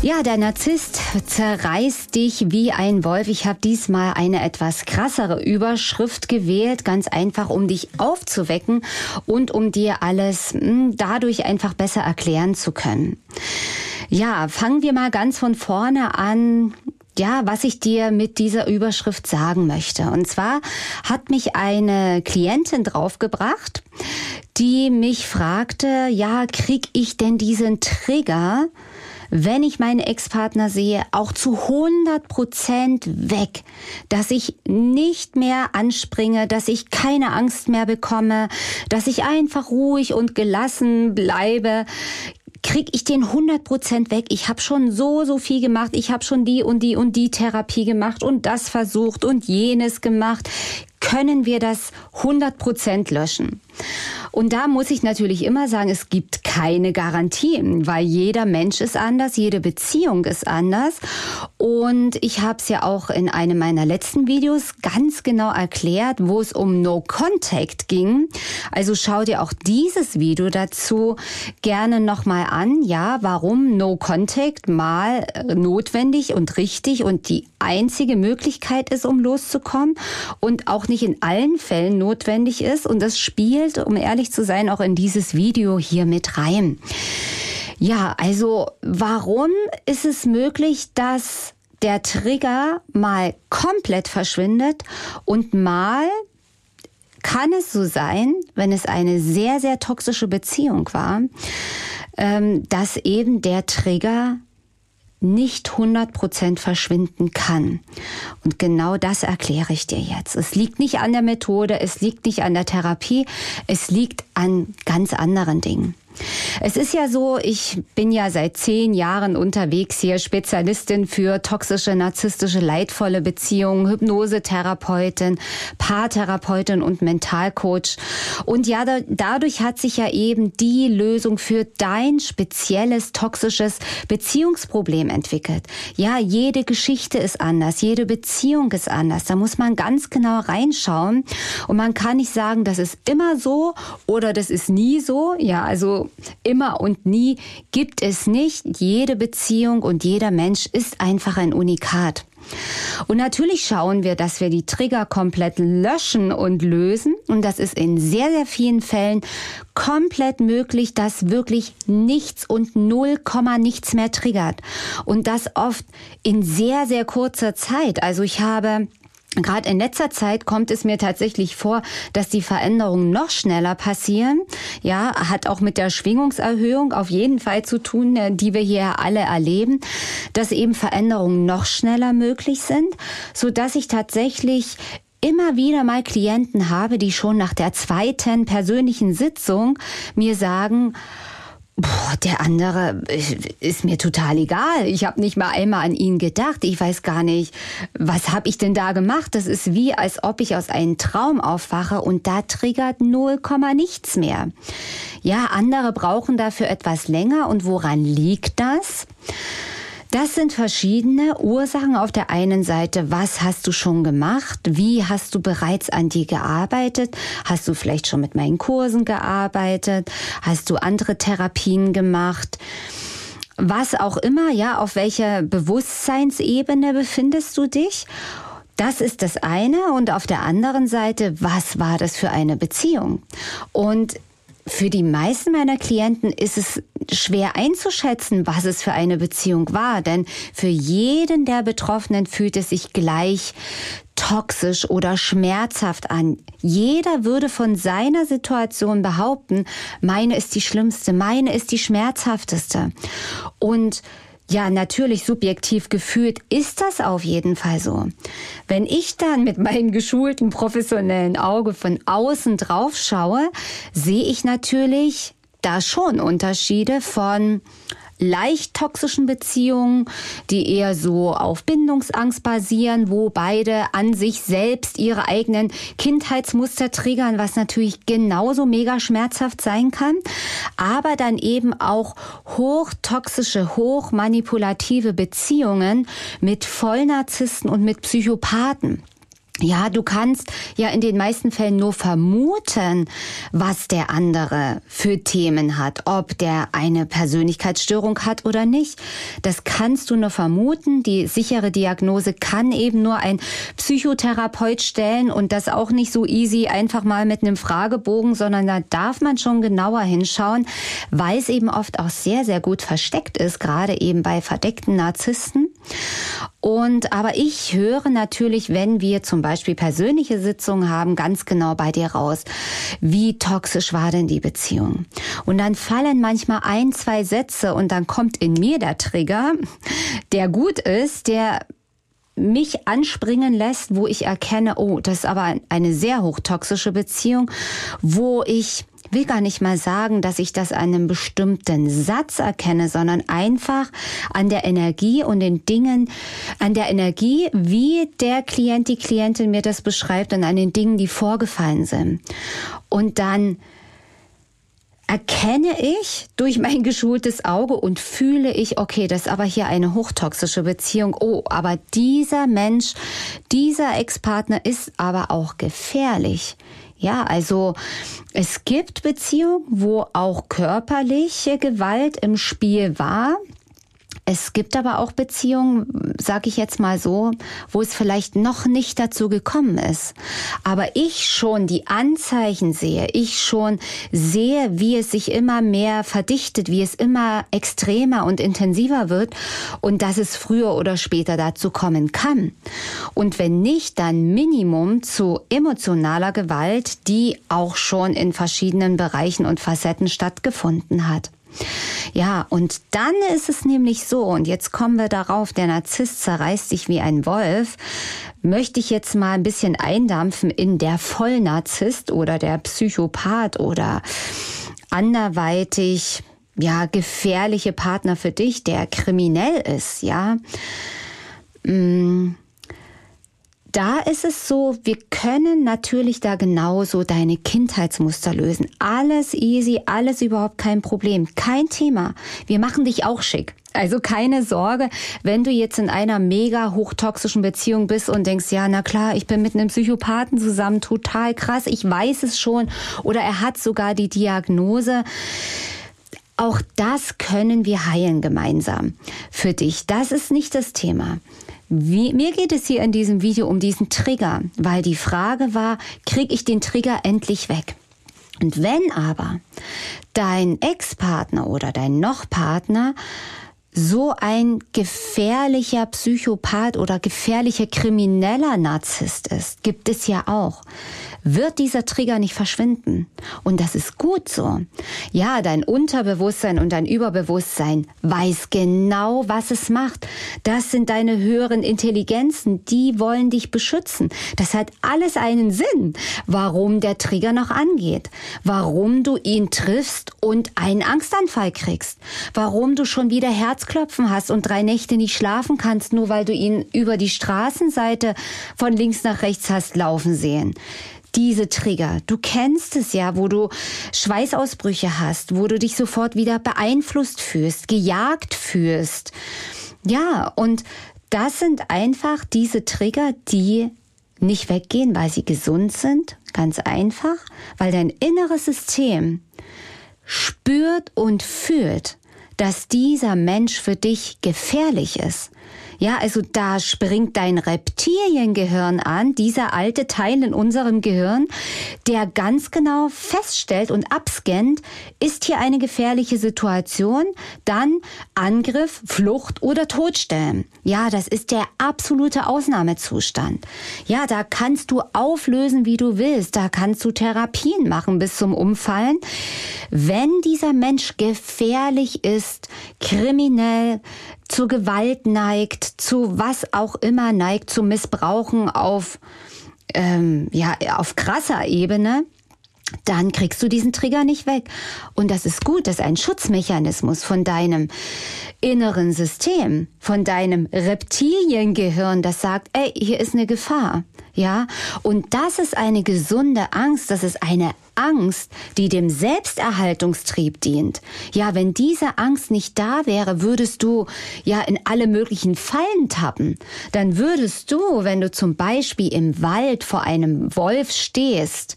Ja, der Narzisst zerreißt dich wie ein Wolf. Ich habe diesmal eine etwas krassere Überschrift gewählt, ganz einfach, um dich aufzuwecken und um dir alles hm, dadurch einfach besser erklären zu können. Ja, fangen wir mal ganz von vorne an ja, was ich dir mit dieser Überschrift sagen möchte. Und zwar hat mich eine Klientin draufgebracht, die mich fragte, ja, krieg ich denn diesen Trigger wenn ich meinen Ex-Partner sehe, auch zu 100 Prozent weg, dass ich nicht mehr anspringe, dass ich keine Angst mehr bekomme, dass ich einfach ruhig und gelassen bleibe krieg ich den 100 Prozent weg. Ich habe schon so, so viel gemacht. Ich habe schon die und die und die Therapie gemacht und das versucht und jenes gemacht. Können wir das 100 Prozent löschen? Und da muss ich natürlich immer sagen, es gibt keine Garantien, weil jeder Mensch ist anders, jede Beziehung ist anders. Und ich habe es ja auch in einem meiner letzten Videos ganz genau erklärt, wo es um No Contact ging. Also schau dir auch dieses Video dazu gerne nochmal an. Ja, warum No Contact mal notwendig und richtig und die einzige Möglichkeit ist, um loszukommen und auch nicht in allen Fällen notwendig ist. Und das spielt, um ehrlich ehrlich zu sein, auch in dieses Video hier mit rein. Ja, also warum ist es möglich, dass der Trigger mal komplett verschwindet und mal kann es so sein, wenn es eine sehr, sehr toxische Beziehung war, ähm, dass eben der Trigger nicht 100% verschwinden kann. Und genau das erkläre ich dir jetzt. Es liegt nicht an der Methode, es liegt nicht an der Therapie, es liegt an ganz anderen Dingen. Es ist ja so, ich bin ja seit zehn Jahren unterwegs hier, Spezialistin für toxische, narzisstische, leidvolle Beziehungen, Hypnosetherapeutin, Paartherapeutin und Mentalcoach. Und ja, da, dadurch hat sich ja eben die Lösung für dein spezielles toxisches Beziehungsproblem entwickelt. Ja, jede Geschichte ist anders, jede Beziehung ist anders. Da muss man ganz genau reinschauen. Und man kann nicht sagen, das ist immer so oder das ist nie so. Ja, also immer und nie gibt es nicht. Jede Beziehung und jeder Mensch ist einfach ein Unikat. Und natürlich schauen wir, dass wir die Trigger komplett löschen und lösen. Und das ist in sehr, sehr vielen Fällen komplett möglich, dass wirklich nichts und null Komma nichts mehr triggert. Und das oft in sehr, sehr kurzer Zeit. Also ich habe Gerade in letzter Zeit kommt es mir tatsächlich vor, dass die Veränderungen noch schneller passieren. Ja, hat auch mit der Schwingungserhöhung auf jeden Fall zu tun, äh, die wir hier alle erleben, dass eben Veränderungen noch schneller möglich sind, so dass ich tatsächlich immer wieder mal Klienten habe, die schon nach der zweiten persönlichen Sitzung mir sagen, Boah, der andere ist mir total egal. Ich habe nicht mal einmal an ihn gedacht. Ich weiß gar nicht, was habe ich denn da gemacht? Das ist wie, als ob ich aus einem Traum aufwache und da triggert 0, nichts mehr. Ja, andere brauchen dafür etwas länger. Und woran liegt das? Das sind verschiedene Ursachen. Auf der einen Seite, was hast du schon gemacht? Wie hast du bereits an dir gearbeitet? Hast du vielleicht schon mit meinen Kursen gearbeitet? Hast du andere Therapien gemacht? Was auch immer, ja, auf welcher Bewusstseinsebene befindest du dich? Das ist das eine. Und auf der anderen Seite, was war das für eine Beziehung? Und für die meisten meiner Klienten ist es schwer einzuschätzen, was es für eine Beziehung war, denn für jeden der Betroffenen fühlt es sich gleich toxisch oder schmerzhaft an. Jeder würde von seiner Situation behaupten, meine ist die schlimmste, meine ist die schmerzhafteste. Und ja, natürlich subjektiv gefühlt ist das auf jeden Fall so. Wenn ich dann mit meinem geschulten professionellen Auge von außen drauf schaue, sehe ich natürlich da schon Unterschiede von leicht toxischen Beziehungen, die eher so auf Bindungsangst basieren, wo beide an sich selbst ihre eigenen Kindheitsmuster triggern, was natürlich genauso mega schmerzhaft sein kann, aber dann eben auch hochtoxische, hochmanipulative Beziehungen mit Vollnarzissten und mit Psychopathen. Ja, du kannst ja in den meisten Fällen nur vermuten, was der andere für Themen hat, ob der eine Persönlichkeitsstörung hat oder nicht. Das kannst du nur vermuten. Die sichere Diagnose kann eben nur ein Psychotherapeut stellen und das auch nicht so easy einfach mal mit einem Fragebogen, sondern da darf man schon genauer hinschauen, weil es eben oft auch sehr, sehr gut versteckt ist, gerade eben bei verdeckten Narzissten. Und aber ich höre natürlich, wenn wir zum Beispiel persönliche Sitzungen haben, ganz genau bei dir raus, wie toxisch war denn die Beziehung? Und dann fallen manchmal ein, zwei Sätze und dann kommt in mir der Trigger, der gut ist, der mich anspringen lässt, wo ich erkenne, oh, das ist aber eine sehr hochtoxische Beziehung, wo ich will gar nicht mal sagen, dass ich das an einem bestimmten Satz erkenne, sondern einfach an der Energie und den Dingen, an der Energie, wie der Klient, die Klientin mir das beschreibt und an den Dingen, die vorgefallen sind. Und dann erkenne ich durch mein geschultes Auge und fühle ich, okay, das ist aber hier eine hochtoxische Beziehung. Oh, aber dieser Mensch, dieser Ex-Partner ist aber auch gefährlich. Ja, also es gibt Beziehungen, wo auch körperliche Gewalt im Spiel war. Es gibt aber auch Beziehungen, sage ich jetzt mal so, wo es vielleicht noch nicht dazu gekommen ist. Aber ich schon die Anzeichen sehe, ich schon sehe, wie es sich immer mehr verdichtet, wie es immer extremer und intensiver wird und dass es früher oder später dazu kommen kann. Und wenn nicht, dann Minimum zu emotionaler Gewalt, die auch schon in verschiedenen Bereichen und Facetten stattgefunden hat. Ja, und dann ist es nämlich so, und jetzt kommen wir darauf, der Narzisst zerreißt sich wie ein Wolf, möchte ich jetzt mal ein bisschen eindampfen in der Vollnarzisst oder der Psychopath oder anderweitig, ja, gefährliche Partner für dich, der kriminell ist, ja. Mmh da ist es so, wir können natürlich da genauso deine Kindheitsmuster lösen. Alles easy, alles überhaupt kein Problem, kein Thema. Wir machen dich auch schick. Also keine Sorge, wenn du jetzt in einer mega hochtoxischen Beziehung bist und denkst, ja, na klar, ich bin mit einem Psychopathen zusammen, total krass, ich weiß es schon oder er hat sogar die Diagnose. Auch das können wir heilen gemeinsam für dich. Das ist nicht das Thema. Wie, mir geht es hier in diesem Video um diesen Trigger, weil die Frage war, kriege ich den Trigger endlich weg? Und wenn aber dein Ex-Partner oder dein Noch-Partner so ein gefährlicher Psychopath oder gefährlicher krimineller Narzisst ist, gibt es ja auch, wird dieser Trigger nicht verschwinden. Und das ist gut so. Ja, dein Unterbewusstsein und dein Überbewusstsein weiß genau, was es macht. Das sind deine höheren Intelligenzen, die wollen dich beschützen. Das hat alles einen Sinn, warum der Trigger noch angeht, warum du ihn triffst und einen Angstanfall kriegst, warum du schon wieder Herzklopfen hast und drei Nächte nicht schlafen kannst, nur weil du ihn über die Straßenseite von links nach rechts hast laufen sehen diese Trigger. Du kennst es ja, wo du Schweißausbrüche hast, wo du dich sofort wieder beeinflusst fühlst, gejagt fühlst. Ja, und das sind einfach diese Trigger, die nicht weggehen, weil sie gesund sind. Ganz einfach, weil dein inneres System spürt und fühlt, dass dieser Mensch für dich gefährlich ist. Ja, also da springt dein Reptiliengehirn an, dieser alte Teil in unserem Gehirn, der ganz genau feststellt und abscannt, ist hier eine gefährliche Situation, dann Angriff, Flucht oder Todstellen. Ja, das ist der absolute Ausnahmezustand. Ja, da kannst du auflösen, wie du willst. Da kannst du Therapien machen bis zum Umfallen. Wenn dieser Mensch gefährlich ist, kriminell, zur Gewalt neigt, zu was auch immer neigt, zu Missbrauchen auf, ähm, ja, auf krasser Ebene, dann kriegst du diesen Trigger nicht weg. Und das ist gut, das ist ein Schutzmechanismus von deinem inneren System, von deinem Reptiliengehirn, das sagt, ey, hier ist eine Gefahr. Ja, und das ist eine gesunde Angst, das ist eine Angst, die dem Selbsterhaltungstrieb dient. Ja, wenn diese Angst nicht da wäre, würdest du ja in alle möglichen Fallen tappen. Dann würdest du, wenn du zum Beispiel im Wald vor einem Wolf stehst,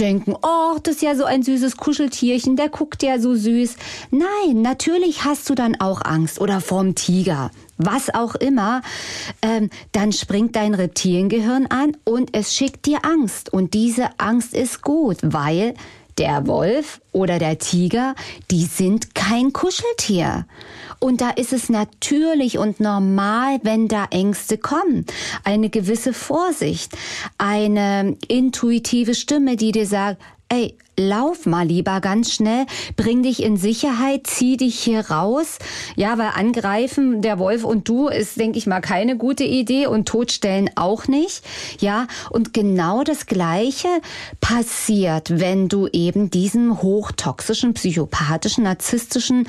denken, oh, das ist ja so ein süßes Kuscheltierchen, der guckt ja so süß. Nein, natürlich hast du dann auch Angst oder vorm Tiger, was auch immer. Ähm, dann springt dein Reptiliengehirn an und es schickt dir Angst. Und diese Angst ist gut, weil der Wolf oder der Tiger, die sind kein Kuscheltier. Und da ist es natürlich und normal, wenn da Ängste kommen. Eine gewisse Vorsicht, eine intuitive Stimme, die dir sagt, ey, lauf mal lieber ganz schnell, bring dich in Sicherheit, zieh dich hier raus. Ja, weil angreifen der Wolf und du ist, denke ich mal, keine gute Idee und totstellen auch nicht. Ja, und genau das Gleiche passiert, wenn du eben diesem hochtoxischen, psychopathischen, narzisstischen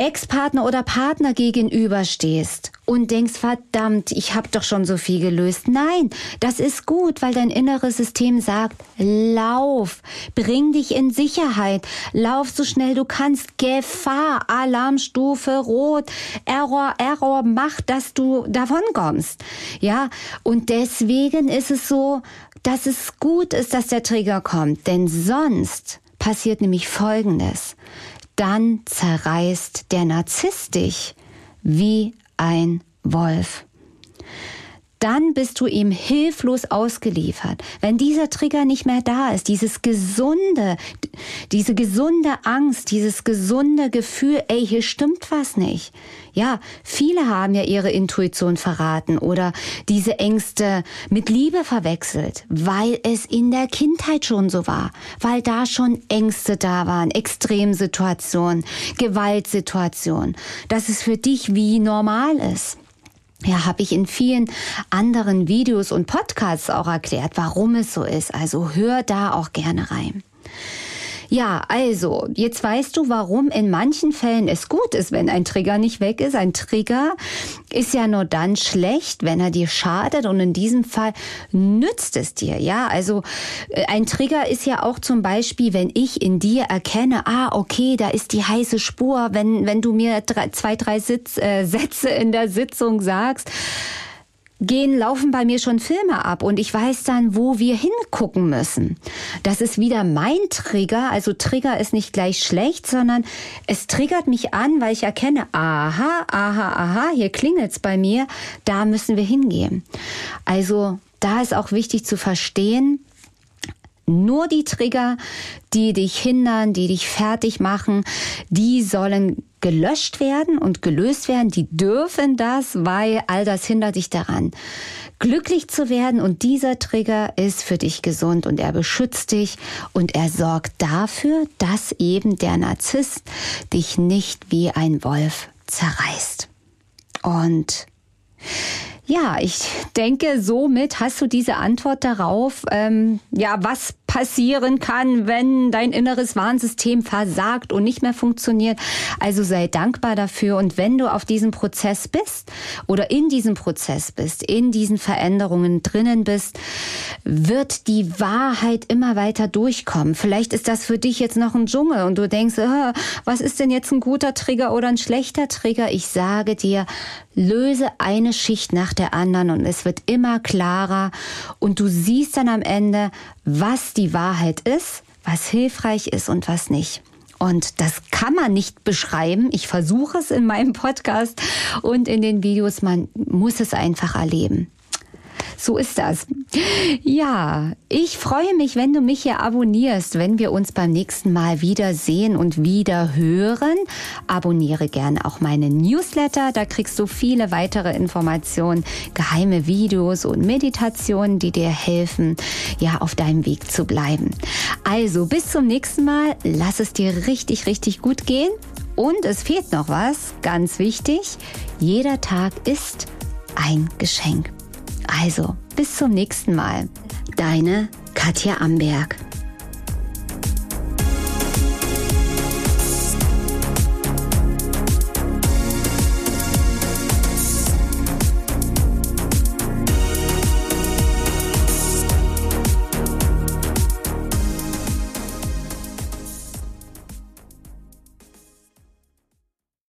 Ex-Partner oder Partner gegenüberstehst und denkst, verdammt, ich habe doch schon so viel gelöst. Nein, das ist gut, weil dein inneres System sagt, lauf, bring dich in Sicherheit, lauf so schnell du kannst, Gefahr, Alarmstufe rot, Error, Error, mach, dass du davon kommst. Ja, und deswegen ist es so, dass es gut ist, dass der Trigger kommt, denn sonst passiert nämlich Folgendes dann zerreißt der Narzisst dich wie ein Wolf dann bist du ihm hilflos ausgeliefert. Wenn dieser Trigger nicht mehr da ist, dieses gesunde, diese gesunde Angst, dieses gesunde Gefühl, ey, hier stimmt was nicht. Ja, viele haben ja ihre Intuition verraten oder diese Ängste mit Liebe verwechselt, weil es in der Kindheit schon so war, weil da schon Ängste da waren, Extremsituationen, Gewaltsituationen, dass es für dich wie normal ist ja, habe ich in vielen anderen Videos und Podcasts auch erklärt, warum es so ist. Also hör da auch gerne rein. Ja, also, jetzt weißt du, warum in manchen Fällen es gut ist, wenn ein Trigger nicht weg ist. Ein Trigger ist ja nur dann schlecht, wenn er dir schadet und in diesem Fall nützt es dir. Ja, also äh, ein Trigger ist ja auch zum Beispiel, wenn ich in dir erkenne, ah, okay, da ist die heiße Spur, wenn, wenn du mir drei, zwei, drei Sitz, äh, Sätze in der Sitzung sagst, gehen, laufen bei mir schon Filme ab und ich weiß dann, wo wir hingucken müssen. Das ist wieder mein Trigger. Also Trigger ist nicht gleich schlecht, sondern es triggert mich an, weil ich erkenne, aha, aha, aha, hier klingelt's bei mir, da müssen wir hingehen. Also da ist auch wichtig zu verstehen, nur die Trigger, die dich hindern, die dich fertig machen, die sollen gelöscht werden und gelöst werden. Die dürfen das, weil all das hindert dich daran, glücklich zu werden. Und dieser Trigger ist für dich gesund und er beschützt dich und er sorgt dafür, dass eben der Narzisst dich nicht wie ein Wolf zerreißt. Und ja, ich denke, somit hast du diese Antwort darauf, ähm, ja, was passieren kann, wenn dein inneres Warnsystem versagt und nicht mehr funktioniert. Also sei dankbar dafür und wenn du auf diesem Prozess bist oder in diesem Prozess bist, in diesen Veränderungen drinnen bist, wird die Wahrheit immer weiter durchkommen. Vielleicht ist das für dich jetzt noch ein Dschungel und du denkst, oh, was ist denn jetzt ein guter Trigger oder ein schlechter Trigger? Ich sage dir, löse eine Schicht nach der anderen und es wird immer klarer und du siehst dann am Ende, was die Wahrheit ist, was hilfreich ist und was nicht. Und das kann man nicht beschreiben. Ich versuche es in meinem Podcast und in den Videos. Man muss es einfach erleben. So ist das. Ja, ich freue mich, wenn du mich hier abonnierst, wenn wir uns beim nächsten Mal wieder sehen und wieder hören. Abonniere gerne auch meinen Newsletter, da kriegst du viele weitere Informationen, geheime Videos und Meditationen, die dir helfen, ja, auf deinem Weg zu bleiben. Also, bis zum nächsten Mal. Lass es dir richtig, richtig gut gehen. Und es fehlt noch was, ganz wichtig. Jeder Tag ist ein Geschenk. Also, bis zum nächsten Mal. Deine Katja Amberg.